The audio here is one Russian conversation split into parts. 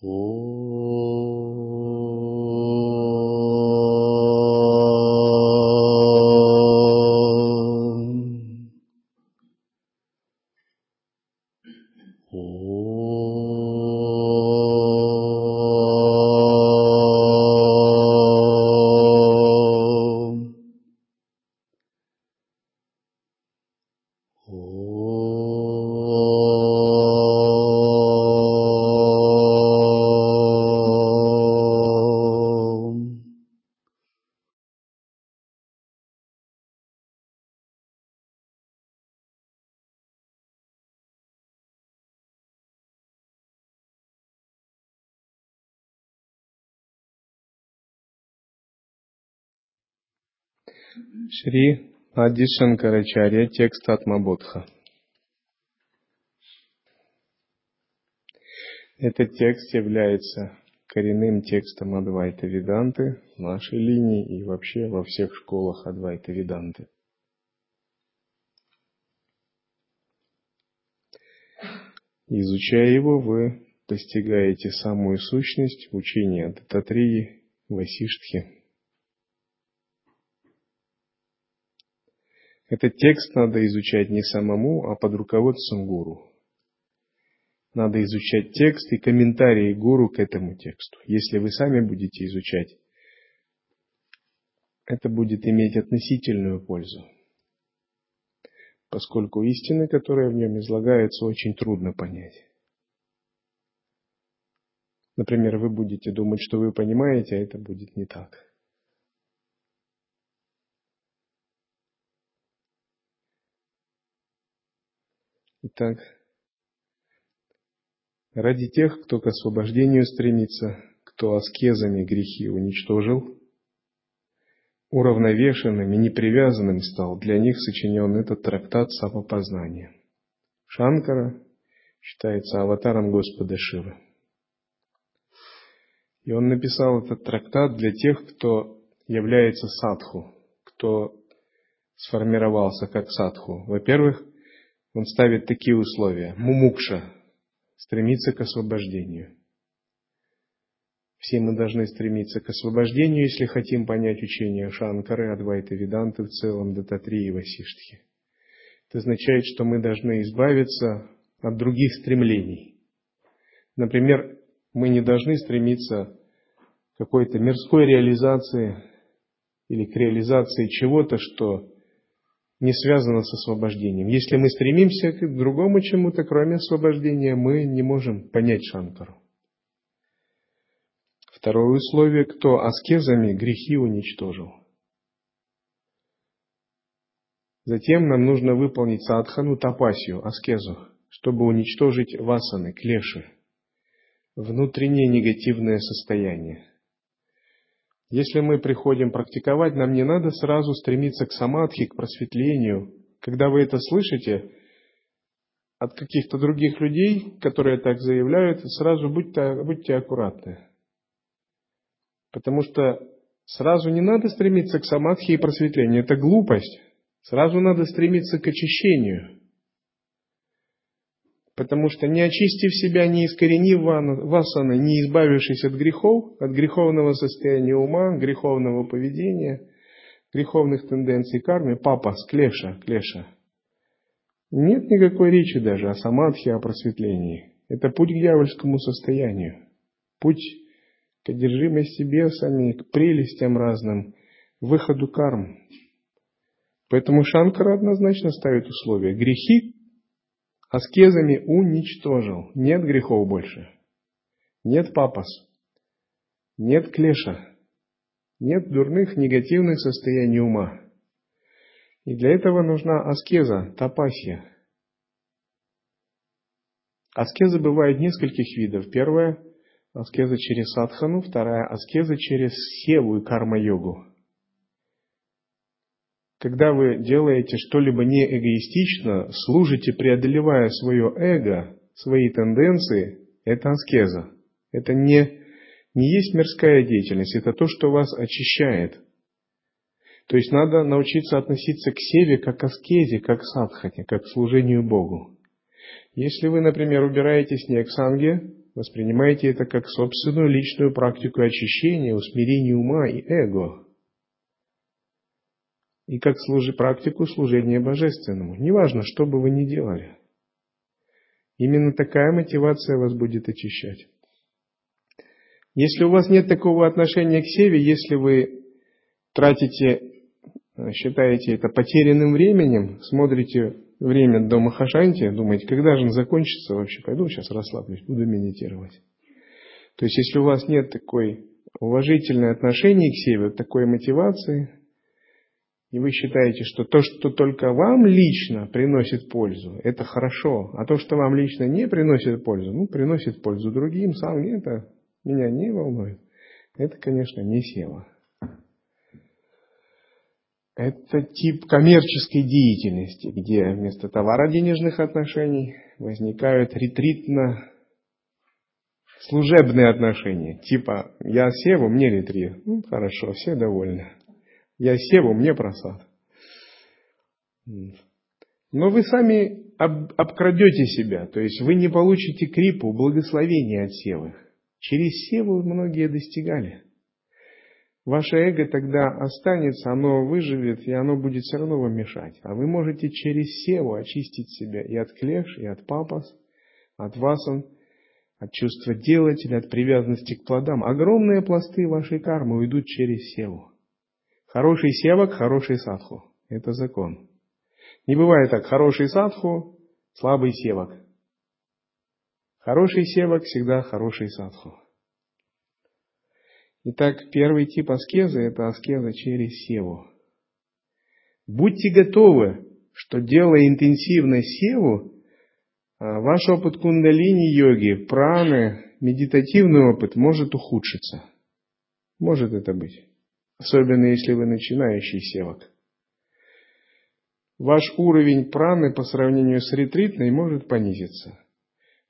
오. Шри Ади Шанкарачарья, текст Атмабодха. Этот текст является коренным текстом Адвайта Веданты в нашей линии и вообще во всех школах Адвайта Веданты. Изучая его, вы достигаете самую сущность учения Дататрии Васиштхи – Этот текст надо изучать не самому, а под руководством гуру. Надо изучать текст и комментарии гуру к этому тексту. Если вы сами будете изучать, это будет иметь относительную пользу, поскольку истины, которые в нем излагаются, очень трудно понять. Например, вы будете думать, что вы понимаете, а это будет не так. Итак, ради тех, кто к освобождению стремится, кто аскезами грехи уничтожил, уравновешенным и непривязанным стал, для них сочинен этот трактат самопознания. Шанкара считается аватаром Господа Шивы. И он написал этот трактат для тех, кто является садху, кто сформировался как садху. Во-первых, он ставит такие условия. Мумукша стремится к освобождению. Все мы должны стремиться к освобождению, если хотим понять учение Шанкары, Адвайта Веданты в целом, Дататри и Васиштхи. Это означает, что мы должны избавиться от других стремлений. Например, мы не должны стремиться к какой-то мирской реализации или к реализации чего-то, что не связано с освобождением. Если мы стремимся к другому чему-то, кроме освобождения, мы не можем понять Шанкару. Второе условие, кто аскезами грехи уничтожил. Затем нам нужно выполнить садхану тапасию, аскезу, чтобы уничтожить васаны, клеши, внутреннее негативное состояние. Если мы приходим практиковать, нам не надо сразу стремиться к самадхи, к просветлению. Когда вы это слышите от каких-то других людей, которые так заявляют, сразу будьте, будьте аккуратны. Потому что сразу не надо стремиться к самадхи и просветлению. Это глупость. Сразу надо стремиться к очищению. Потому что не очистив себя, не искоренив васаны, не избавившись от грехов, от греховного состояния ума, греховного поведения, греховных тенденций кармы, папа, склеша, клеша, нет никакой речи даже о самадхи, о просветлении. Это путь к дьявольскому состоянию. Путь к одержимости бесами, к прелестям разным, выходу карм. Поэтому Шанкара однозначно ставит условия. Грехи аскезами уничтожил. Нет грехов больше. Нет папас. Нет клеша. Нет дурных негативных состояний ума. И для этого нужна аскеза, тапасия. Аскеза бывает нескольких видов. Первая – аскеза через садхану, вторая – аскеза через севу и карма-йогу. Когда вы делаете что-либо не эгоистично, служите, преодолевая свое эго, свои тенденции, это аскеза. Это не, не есть мирская деятельность, это то, что вас очищает. То есть надо научиться относиться к севе как к аскезе, как к садхане, как к служению Богу. Если вы, например, убираете снег санге, Воспринимайте это как собственную личную практику очищения, усмирения ума и эго. И как служи, практику служения божественному. Неважно, что бы вы ни делали. Именно такая мотивация вас будет очищать. Если у вас нет такого отношения к Севе, если вы тратите, считаете это потерянным временем, смотрите время до Махашанти, думаете, когда же он закончится вообще, пойду сейчас расслаблюсь, буду медитировать. То есть, если у вас нет такой уважительной отношения к Севе, такой мотивации, и вы считаете, что то, что только вам лично приносит пользу, это хорошо, а то, что вам лично не приносит пользу, ну, приносит пользу другим, сам это меня не волнует. Это, конечно, не сева. Это тип коммерческой деятельности, где вместо товаро-денежных отношений возникают ретритно служебные отношения. Типа, я севу, мне ретрит. Ну, хорошо, все довольны. Я севу, мне просад. Но вы сами об, обкрадете себя, то есть вы не получите крипу, благословения от севы. Через севу многие достигали. Ваше эго тогда останется, оно выживет, и оно будет все равно вам мешать. А вы можете через севу очистить себя и от клеш, и от папас, от васан, от чувства делателя, от привязанности к плодам. Огромные пласты вашей кармы уйдут через севу. Хороший севак, хороший садху. Это закон. Не бывает так, хороший садху, слабый севак. Хороший севак всегда хороший садху. Итак, первый тип аскезы – это аскеза через севу. Будьте готовы, что делая интенсивно севу, а, ваш опыт кундалини-йоги, праны, медитативный опыт может ухудшиться. Может это быть. Особенно если вы начинающий севок. Ваш уровень праны по сравнению с ретритной может понизиться.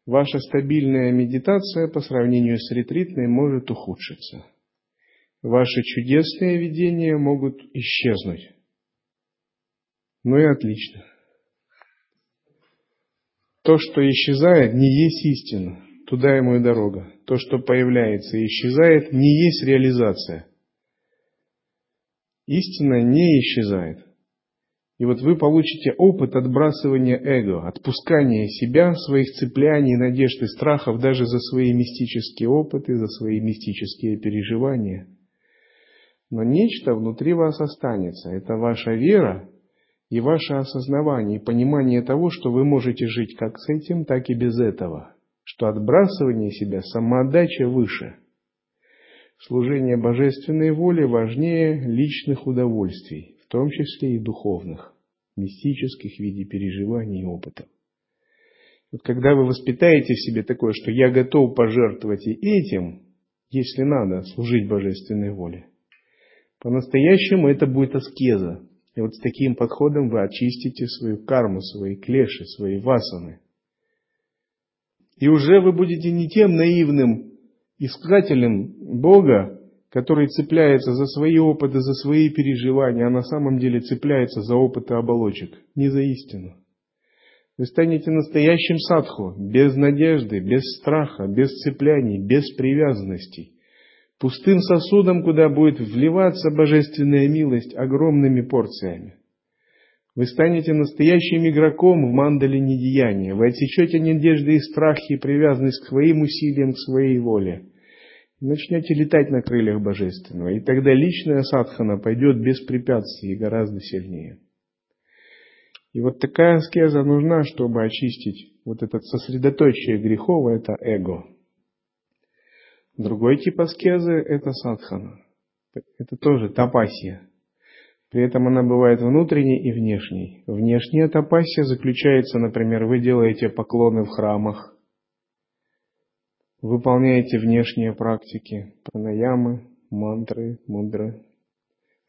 Ваша стабильная медитация по сравнению с ретритной может ухудшиться ваши чудесные видения могут исчезнуть. Ну и отлично. То, что исчезает, не есть истина. Туда ему и дорога. То, что появляется и исчезает, не есть реализация. Истина не исчезает. И вот вы получите опыт отбрасывания эго, отпускания себя, своих цепляний, надежд и страхов даже за свои мистические опыты, за свои мистические переживания – но нечто внутри вас останется. Это ваша вера и ваше осознавание и понимание того, что вы можете жить как с этим, так и без этого. Что отбрасывание себя, самоотдача выше. Служение божественной воле важнее личных удовольствий, в том числе и духовных, мистических в виде переживаний и опытов. Вот когда вы воспитаете в себе такое, что я готов пожертвовать и этим, если надо, служить божественной воле, по-настоящему это будет аскеза. И вот с таким подходом вы очистите свою карму, свои клеши, свои васаны. И уже вы будете не тем наивным искателем Бога, который цепляется за свои опыты, за свои переживания, а на самом деле цепляется за опыты оболочек, не за истину. Вы станете настоящим садху, без надежды, без страха, без цепляний, без привязанностей пустым сосудом, куда будет вливаться божественная милость огромными порциями. Вы станете настоящим игроком в мандале недеяния. Вы отсечете надежды и страхи и привязанность к своим усилиям, к своей воле. начнете летать на крыльях божественного. И тогда личная садхана пойдет без препятствий и гораздо сильнее. И вот такая аскеза нужна, чтобы очистить вот этот сосредоточие грехов, это эго. Другой тип аскезы – это садхана. Это тоже тапасия. При этом она бывает внутренней и внешней. Внешняя тапасия заключается, например, вы делаете поклоны в храмах, выполняете внешние практики, пранаямы, мантры, мудры,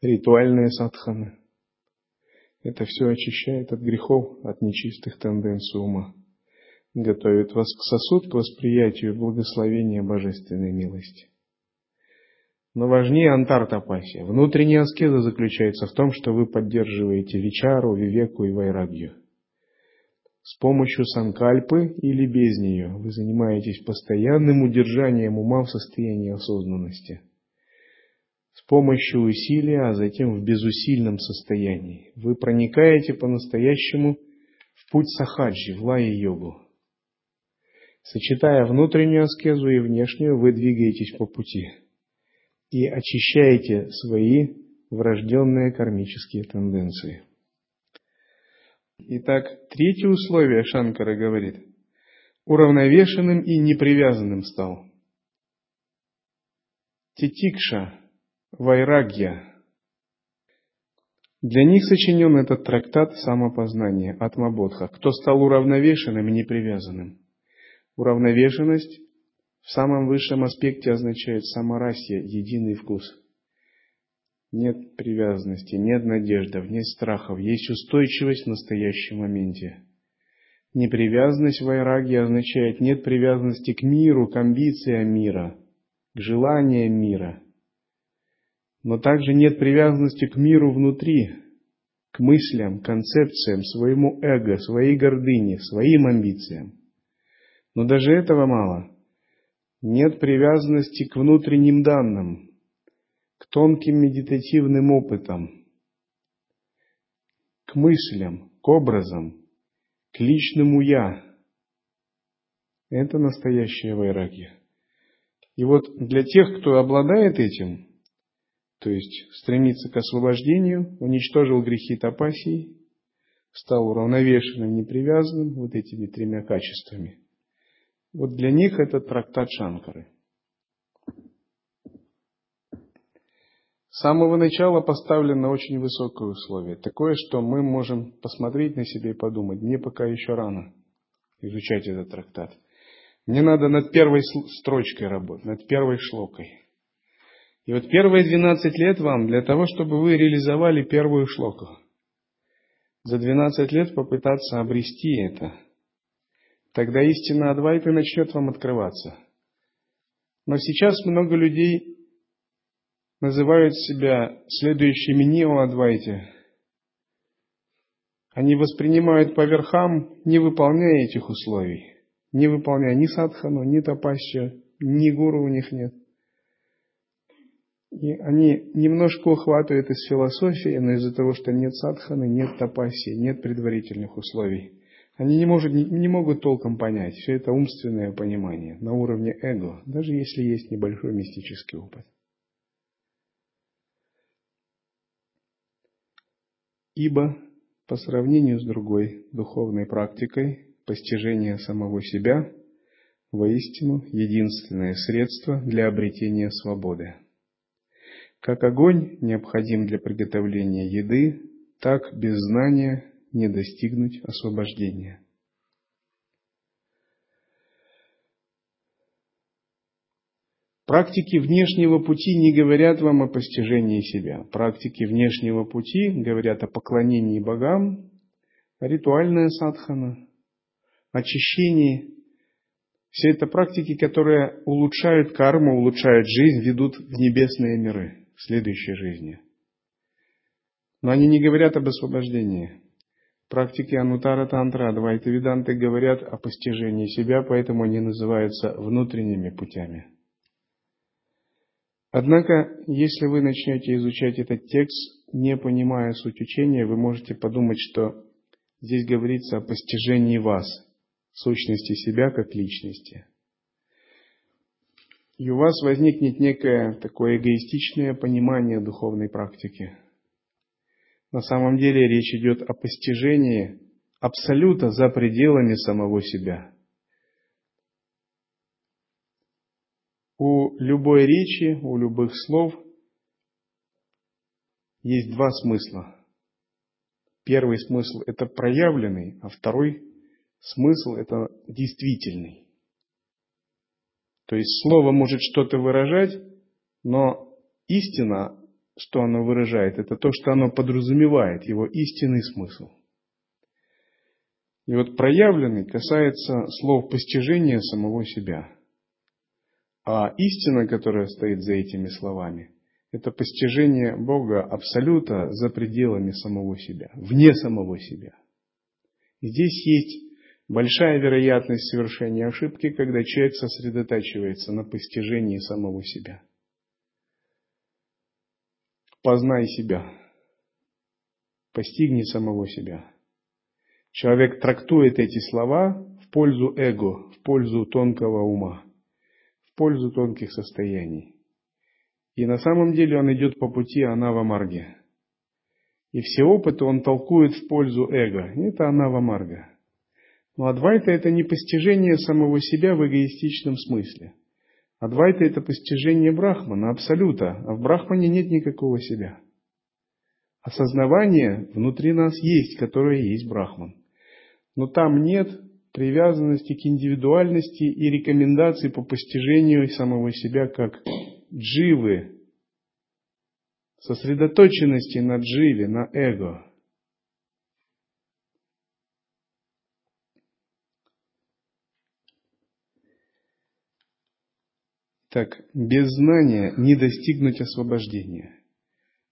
ритуальные садханы. Это все очищает от грехов, от нечистых тенденций ума готовит вас к сосуд к восприятию благословения божественной милости. Но важнее антартапасия. Внутренняя аскеза заключается в том, что вы поддерживаете вичару, вивеку и вайрагью. С помощью санкальпы или без нее вы занимаетесь постоянным удержанием ума в состоянии осознанности. С помощью усилия, а затем в безусильном состоянии. Вы проникаете по-настоящему в путь сахаджи, в лая-йогу. Сочетая внутреннюю аскезу и внешнюю, вы двигаетесь по пути и очищаете свои врожденные кармические тенденции. Итак, третье условие Шанкара говорит, уравновешенным и непривязанным стал. Титикша, вайрагья. Для них сочинен этот трактат самопознания, Атмабодха, кто стал уравновешенным и непривязанным. Уравновешенность в самом высшем аспекте означает саморасье, единый вкус – нет привязанности, нет надежды, нет страхов, есть устойчивость в настоящем моменте. Непривязанность в Айраге означает нет привязанности к миру, к амбициям мира, к желаниям мира. Но также нет привязанности к миру внутри, к мыслям, концепциям, своему эго, своей гордыне, своим амбициям. Но даже этого мало. Нет привязанности к внутренним данным, к тонким медитативным опытам, к мыслям, к образам, к личному «я». Это настоящая вайрагия. И вот для тех, кто обладает этим, то есть стремится к освобождению, уничтожил грехи тапасии, стал уравновешенным, непривязанным вот этими тремя качествами. Вот для них это трактат Шанкары – С самого начала поставлено очень высокое условие. Такое, что мы можем посмотреть на себя и подумать, мне пока еще рано изучать этот трактат. Мне надо над первой строчкой работать, над первой шлокой. И вот первые 12 лет вам для того, чтобы вы реализовали первую шлоку. За 12 лет попытаться обрести это. Тогда истина Адвайты начнет вам открываться. Но сейчас много людей называют себя следующими неоадвайте. Они воспринимают по верхам, не выполняя этих условий. Не выполняя ни садхану, ни тапасча, ни гуру у них нет. И они немножко ухватывают из философии, но из-за того, что нет садханы, нет тапаси, нет предварительных условий. Они не, может, не, не могут толком понять. Все это умственное понимание на уровне эго, даже если есть небольшой мистический опыт. Ибо по сравнению с другой духовной практикой постижение самого себя воистину единственное средство для обретения свободы. Как огонь необходим для приготовления еды, так без знания не достигнуть освобождения. Практики внешнего пути не говорят вам о постижении себя. Практики внешнего пути говорят о поклонении богам, ритуальная садхана, очищении. Все это практики, которые улучшают карму, улучшают жизнь, ведут в небесные миры, в следующей жизни. Но они не говорят об освобождении. Практики Анутара Тантра, Адвайта Веданты говорят о постижении себя, поэтому они называются внутренними путями. Однако, если вы начнете изучать этот текст, не понимая суть учения, вы можете подумать, что здесь говорится о постижении вас, сущности себя как личности. И у вас возникнет некое такое эгоистичное понимание духовной практики. На самом деле речь идет о постижении абсолюта за пределами самого себя – У любой речи, у любых слов есть два смысла. Первый смысл – это проявленный, а второй смысл – это действительный. То есть слово может что-то выражать, но истина, что оно выражает, это то, что оно подразумевает, его истинный смысл. И вот проявленный касается слов постижения самого себя – а истина, которая стоит за этими словами, это постижение Бога Абсолюта за пределами самого себя, вне самого себя. Здесь есть Большая вероятность совершения ошибки, когда человек сосредотачивается на постижении самого себя. Познай себя. Постигни самого себя. Человек трактует эти слова в пользу эго, в пользу тонкого ума, в пользу тонких состояний. И на самом деле он идет по пути Анава Марги. И все опыты он толкует в пользу эго. Это Анава Марга. Но Адвайта – это не постижение самого себя в эгоистичном смысле. Адвайта – это постижение Брахмана, Абсолюта, а в Брахмане нет никакого себя. Осознавание внутри нас есть, которое есть Брахман. Но там нет привязанности к индивидуальности и рекомендаций по постижению самого себя как дживы, сосредоточенности на дживе, на эго. Так, без знания не достигнуть освобождения.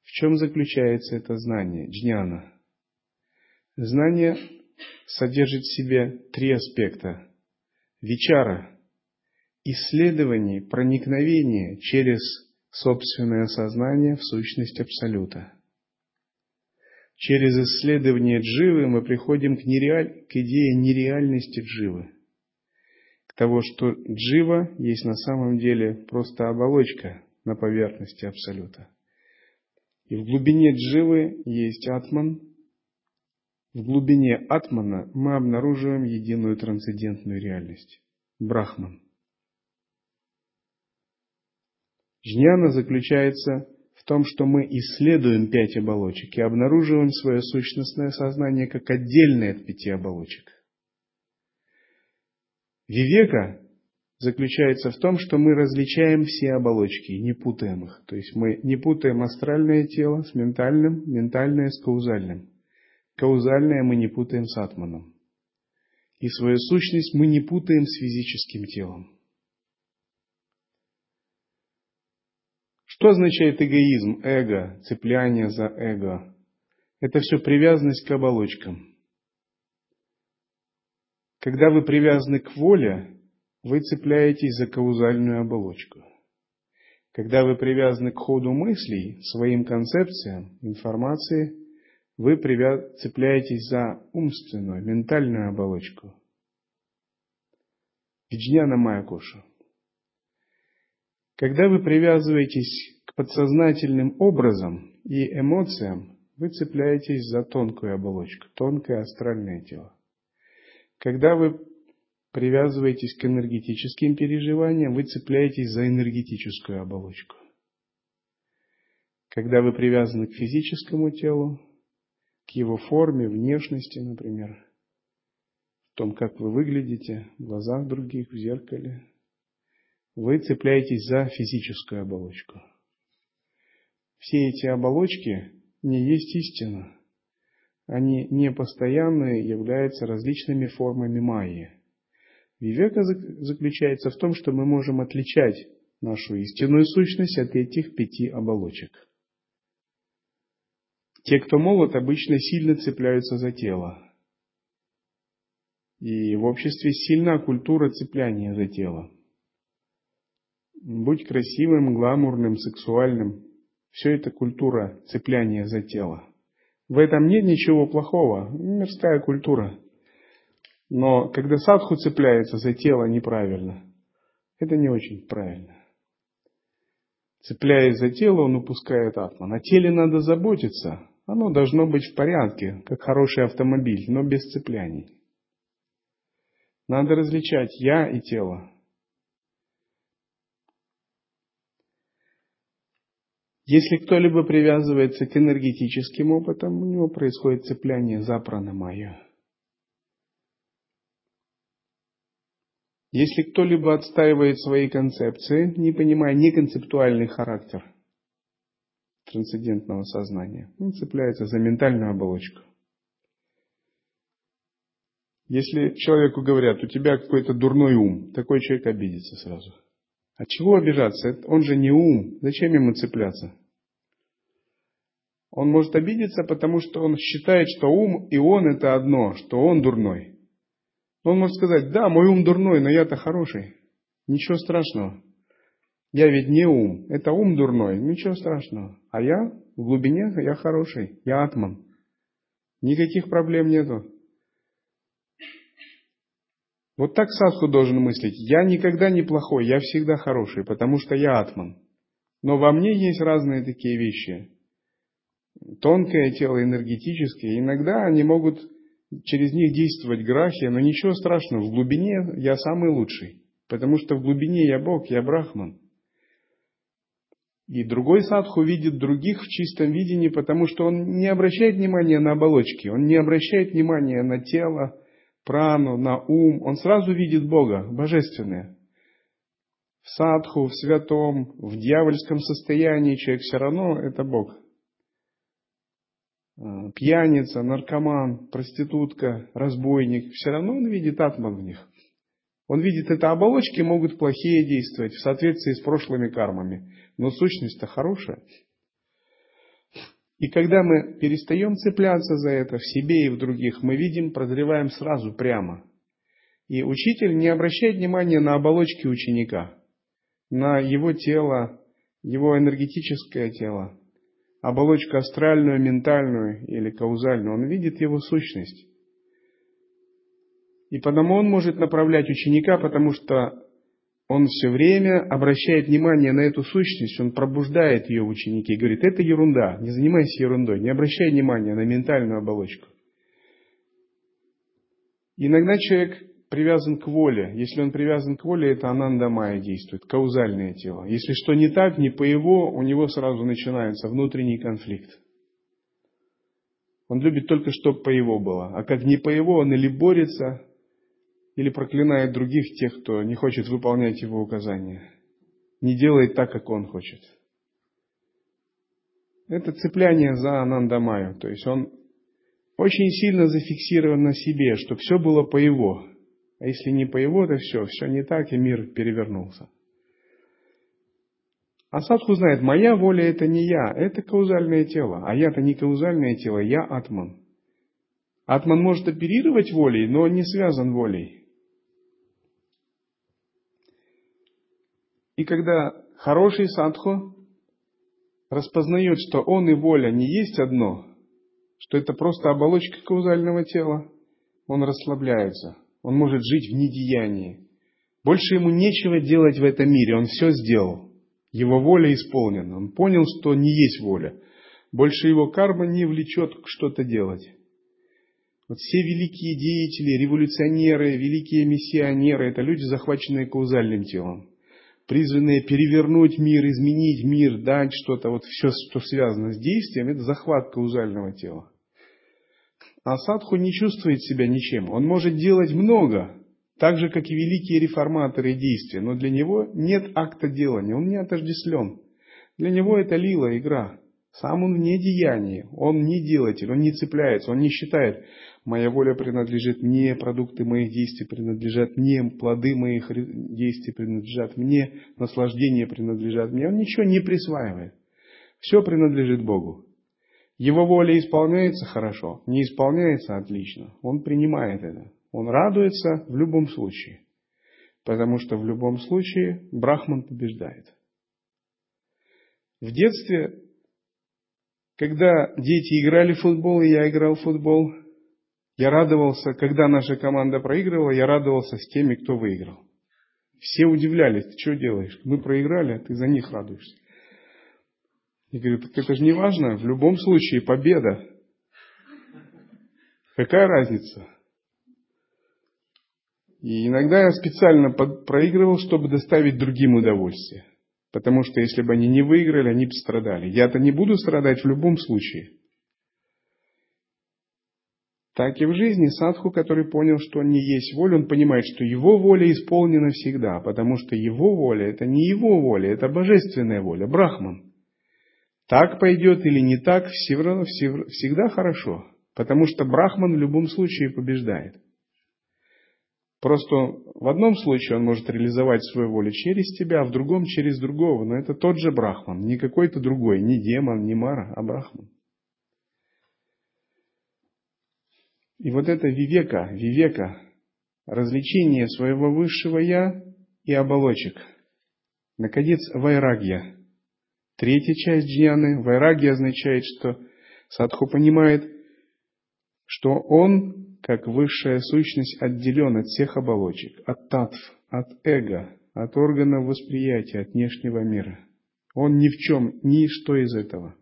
В чем заключается это знание, джняна? Знание содержит в себе три аспекта. Вичара – исследование, проникновение через собственное сознание в сущность Абсолюта. Через исследование дживы мы приходим к, нереаль... к идее нереальности дживы. Того, что джива есть на самом деле просто оболочка на поверхности Абсолюта. И в глубине дживы есть атман. В глубине атмана мы обнаруживаем единую трансцендентную реальность – брахман – Жняна заключается в том, что мы исследуем пять оболочек и обнаруживаем свое сущностное сознание как отдельное от пяти оболочек. Вивека заключается в том, что мы различаем все оболочки не путаем их. То есть мы не путаем астральное тело с ментальным, ментальное с каузальным. Каузальное мы не путаем с атманом. И свою сущность мы не путаем с физическим телом. Что означает эгоизм, эго, цепляние за эго? Это все привязанность к оболочкам. Когда вы привязаны к воле, вы цепляетесь за каузальную оболочку. Когда вы привязаны к ходу мыслей, своим концепциям, информации, вы цепляетесь за умственную, ментальную оболочку. Виджняна Майякоша. Когда вы привязываетесь к подсознательным образам и эмоциям, вы цепляетесь за тонкую оболочку, тонкое астральное тело. Когда вы привязываетесь к энергетическим переживаниям, вы цепляетесь за энергетическую оболочку. Когда вы привязаны к физическому телу, к его форме, внешности, например, в том, как вы выглядите в глазах других, в зеркале, вы цепляетесь за физическую оболочку. Все эти оболочки не есть истина. Они непостоянные, являются различными формами майи. Вивека заключается в том, что мы можем отличать нашу истинную сущность от этих пяти оболочек. Те, кто молод, обычно сильно цепляются за тело. И в обществе сильна культура цепляния за тело. Будь красивым, гламурным, сексуальным. Все это культура цепляния за тело. В этом нет ничего плохого. Мирская культура. Но когда садху цепляется за тело неправильно, это не очень правильно. Цепляясь за тело, он упускает атман. О теле надо заботиться. Оно должно быть в порядке, как хороший автомобиль, но без цепляний. Надо различать я и тело. Если кто-либо привязывается к энергетическим опытам, у него происходит цепляние за пранамаю. Если кто-либо отстаивает свои концепции, не понимая неконцептуальный характер трансцендентного сознания, он цепляется за ментальную оболочку. Если человеку говорят, у тебя какой-то дурной ум, такой человек обидится сразу – от чего обижаться? Он же не ум. Зачем ему цепляться? Он может обидеться, потому что он считает, что ум и он это одно, что он дурной. Он может сказать, да, мой ум дурной, но я-то хороший. Ничего страшного. Я ведь не ум, это ум дурной, ничего страшного. А я в глубине, я хороший, я атман. Никаких проблем нету. Вот так садху должен мыслить. Я никогда не плохой, я всегда хороший, потому что я атман. Но во мне есть разные такие вещи. Тонкое тело, энергетическое. Иногда они могут через них действовать грахи, но ничего страшного. В глубине я самый лучший. Потому что в глубине я Бог, я Брахман. И другой садху видит других в чистом видении, потому что он не обращает внимания на оболочки, он не обращает внимания на тело, прану, на ум, он сразу видит Бога, божественное. В садху, в святом, в дьявольском состоянии человек все равно это Бог. А, пьяница, наркоман, проститутка, разбойник, все равно он видит атман в них. Он видит, это оболочки могут плохие действовать в соответствии с прошлыми кармами, но сущность-то хорошая. И когда мы перестаем цепляться за это в себе и в других, мы видим, прозреваем сразу, прямо. И учитель не обращает внимания на оболочки ученика, на его тело, его энергетическое тело, оболочку астральную, ментальную или каузальную. Он видит его сущность. И потому он может направлять ученика, потому что он все время обращает внимание на эту сущность, он пробуждает ее в ученике и говорит, это ерунда, не занимайся ерундой, не обращай внимания на ментальную оболочку. Иногда человек привязан к воле. Если он привязан к воле, это ананда майя действует, каузальное тело. Если что не так, не по его, у него сразу начинается внутренний конфликт. Он любит только, чтобы по его было. А как не по его, он или борется, или проклинает других тех, кто не хочет выполнять его указания, не делает так, как он хочет. Это цепляние за Анандамаю, то есть он очень сильно зафиксирован на себе, чтобы все было по его. А если не по его, то все, все не так, и мир перевернулся. А садху знает, моя воля это не я, это каузальное тело. А я-то не каузальное тело, я атман. Атман может оперировать волей, но он не связан волей. И когда хороший садху распознает, что он и воля не есть одно, что это просто оболочка каузального тела, он расслабляется, он может жить в недеянии. Больше ему нечего делать в этом мире, он все сделал. Его воля исполнена, он понял, что не есть воля. Больше его карма не влечет что-то делать. Вот все великие деятели, революционеры, великие миссионеры – это люди, захваченные каузальным телом призванные перевернуть мир, изменить мир, дать что-то, вот все, что связано с действием, это захват каузального тела. А садху не чувствует себя ничем. Он может делать много, так же, как и великие реформаторы действия, но для него нет акта делания, он не отождествлен. Для него это лила, игра. Сам он не деяние, он не делатель, он не цепляется, он не считает, моя воля принадлежит мне, продукты моих действий принадлежат мне, плоды моих действий принадлежат мне, наслаждение принадлежат мне. Он ничего не присваивает. Все принадлежит Богу. Его воля исполняется хорошо, не исполняется отлично. Он принимает это. Он радуется в любом случае. Потому что в любом случае Брахман побеждает. В детстве когда дети играли в футбол, и я играл в футбол, я радовался, когда наша команда проигрывала, я радовался с теми, кто выиграл. Все удивлялись, ты что делаешь? Мы проиграли, а ты за них радуешься. Я говорю, так это же не важно, в любом случае победа. Какая разница? И иногда я специально проигрывал, чтобы доставить другим удовольствие. Потому что если бы они не выиграли, они бы страдали. Я-то не буду страдать в любом случае. Так и в жизни садху, который понял, что он не есть воля, он понимает, что его воля исполнена всегда, потому что его воля – это не его воля, это божественная воля, брахман. Так пойдет или не так, всегда хорошо, потому что брахман в любом случае побеждает. Просто в одном случае он может реализовать свою волю через тебя, а в другом через другого. Но это тот же Брахман, не какой-то другой, не демон, не Мара, а Брахман. И вот это вивека, вивека, развлечение своего высшего «я» и оболочек. Наконец, вайрагья. Третья часть джняны. Вайрагья означает, что садху понимает, что он, как высшая сущность, отделен от всех оболочек, от татв, от эго, от органов восприятия, от внешнего мира. Он ни в чем, ничто из этого.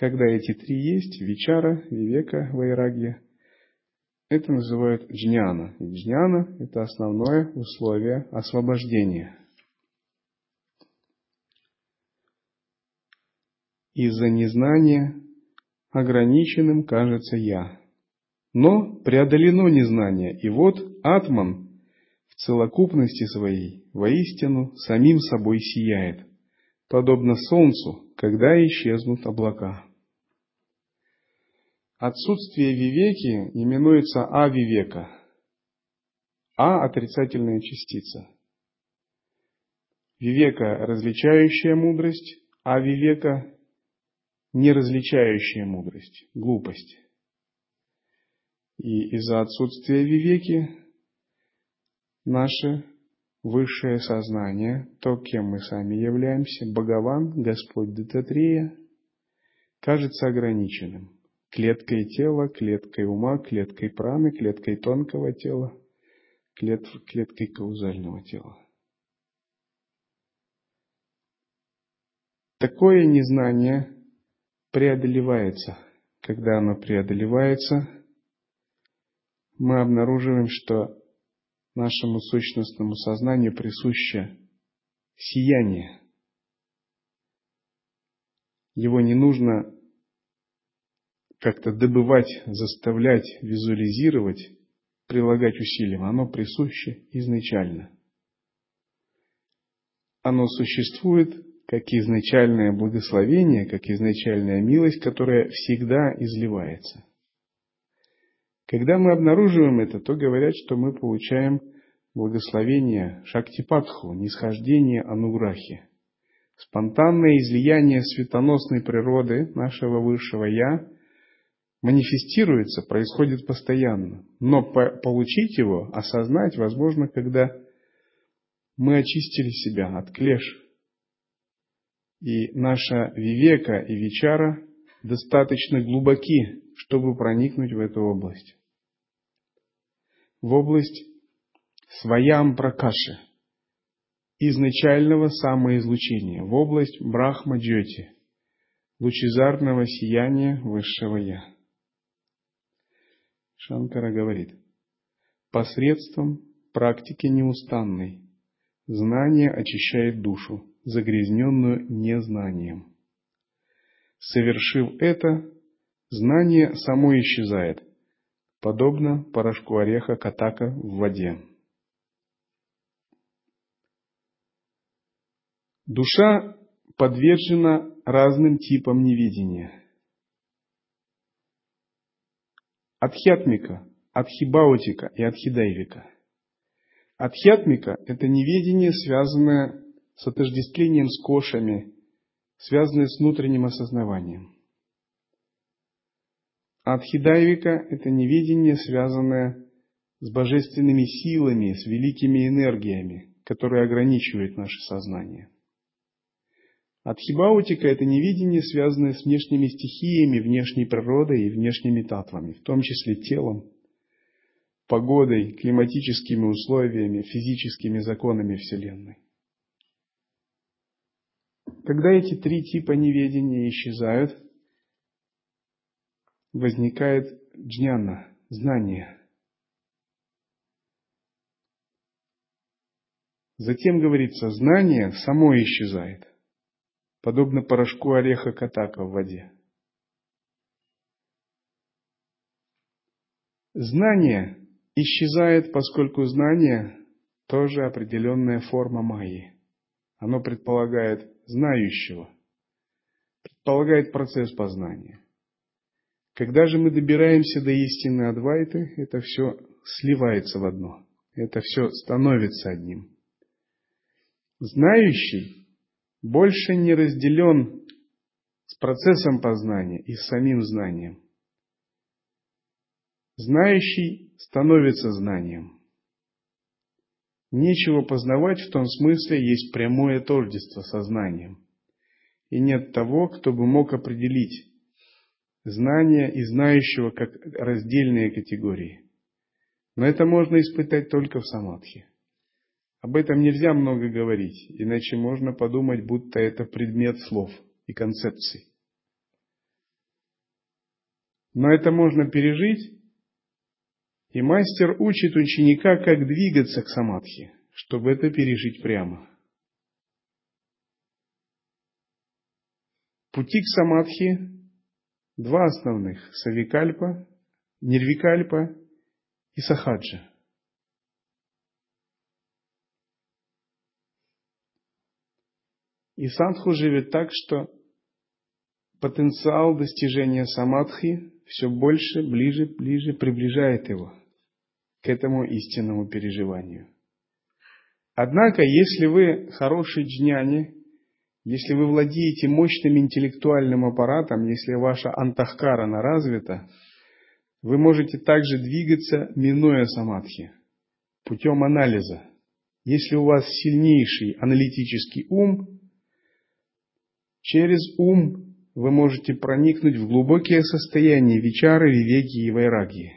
Когда эти три есть, вичара, вивека, вайрагья, это называют джняна. И джняна – это основное условие освобождения. Из-за незнания ограниченным кажется «я». Но преодолено незнание, и вот Атман в целокупности своей воистину самим собой сияет, подобно солнцу, когда исчезнут облака. Отсутствие вивеки именуется авивека. А – отрицательная частица. Вивека – различающая мудрость, а вивека – неразличающая мудрость, глупость. И из-за отсутствия вивеки наше высшее сознание, то, кем мы сами являемся, Бхагаван, Господь Дататрея, кажется ограниченным. Клеткой тела, клеткой ума, клеткой праны, клеткой тонкого тела, клет, клеткой каузального тела. Такое незнание преодолевается. Когда оно преодолевается, мы обнаруживаем, что нашему сущностному сознанию присуще сияние. Его не нужно как-то добывать, заставлять, визуализировать, прилагать усилиям. Оно присуще изначально. Оно существует как изначальное благословение, как изначальная милость, которая всегда изливается. Когда мы обнаруживаем это, то говорят, что мы получаем благословение Шактипатху, нисхождение Ануграхи. Спонтанное излияние светоносной природы нашего высшего Я манифестируется, происходит постоянно. Но получить его, осознать возможно, когда мы очистили себя от клеш. И наша вивека и вичара достаточно глубоки, чтобы проникнуть в эту область. В область своям пракаши, изначального самоизлучения, в область брахма-джоти, лучезарного сияния высшего Я. Шанкара говорит, посредством практики неустанной знание очищает душу, загрязненную незнанием. Совершив это, знание само исчезает, подобно порошку ореха катака в воде. Душа подвержена разным типам невидения. Адхьятмика, Адхибаутика и Адхидайвика. Адхьятмика – это неведение, связанное с отождествлением с кошами, связанное с внутренним осознаванием. Адхидайвика – это неведение, связанное с божественными силами, с великими энергиями, которые ограничивают наше сознание – Адхибаутика – это невидение, связанное с внешними стихиями, внешней природой и внешними татвами, в том числе телом, погодой, климатическими условиями, физическими законами Вселенной. Когда эти три типа неведения исчезают, возникает джняна, знание. Затем говорится, знание само исчезает подобно порошку ореха катака в воде. Знание исчезает, поскольку знание тоже определенная форма майи. Оно предполагает знающего, предполагает процесс познания. Когда же мы добираемся до истины Адвайты, это все сливается в одно. Это все становится одним. Знающий больше не разделен с процессом познания и с самим знанием. Знающий становится знанием. Нечего познавать в том смысле есть прямое тождество со знанием. И нет того, кто бы мог определить знания и знающего как раздельные категории. Но это можно испытать только в самадхи. Об этом нельзя много говорить, иначе можно подумать, будто это предмет слов и концепций. Но это можно пережить, и мастер учит ученика, как двигаться к самадхи, чтобы это пережить прямо. Пути к самадхи два основных – савикальпа, нирвикальпа и сахаджа. И садху живет так, что потенциал достижения самадхи все больше, ближе, ближе приближает его к этому истинному переживанию. Однако, если вы хороший джняни, если вы владеете мощным интеллектуальным аппаратом, если ваша антахкарана развита, вы можете также двигаться, минуя самадхи, путем анализа. Если у вас сильнейший аналитический ум, через ум вы можете проникнуть в глубокие состояния вичары, вивеки и вайраги.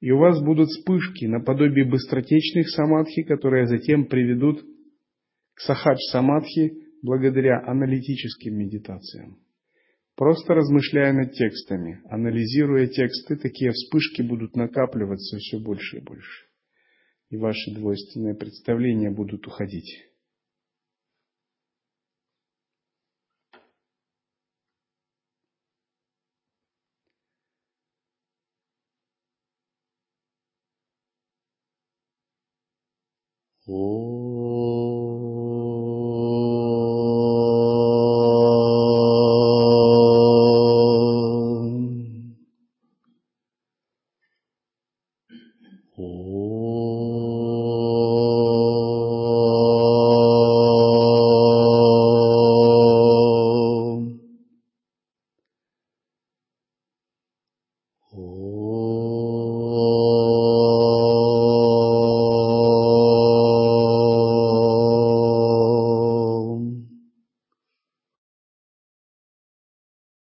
И у вас будут вспышки наподобие быстротечных самадхи, которые затем приведут к сахадж-самадхи благодаря аналитическим медитациям. Просто размышляя над текстами, анализируя тексты, такие вспышки будут накапливаться все больше и больше. И ваши двойственные представления будут уходить.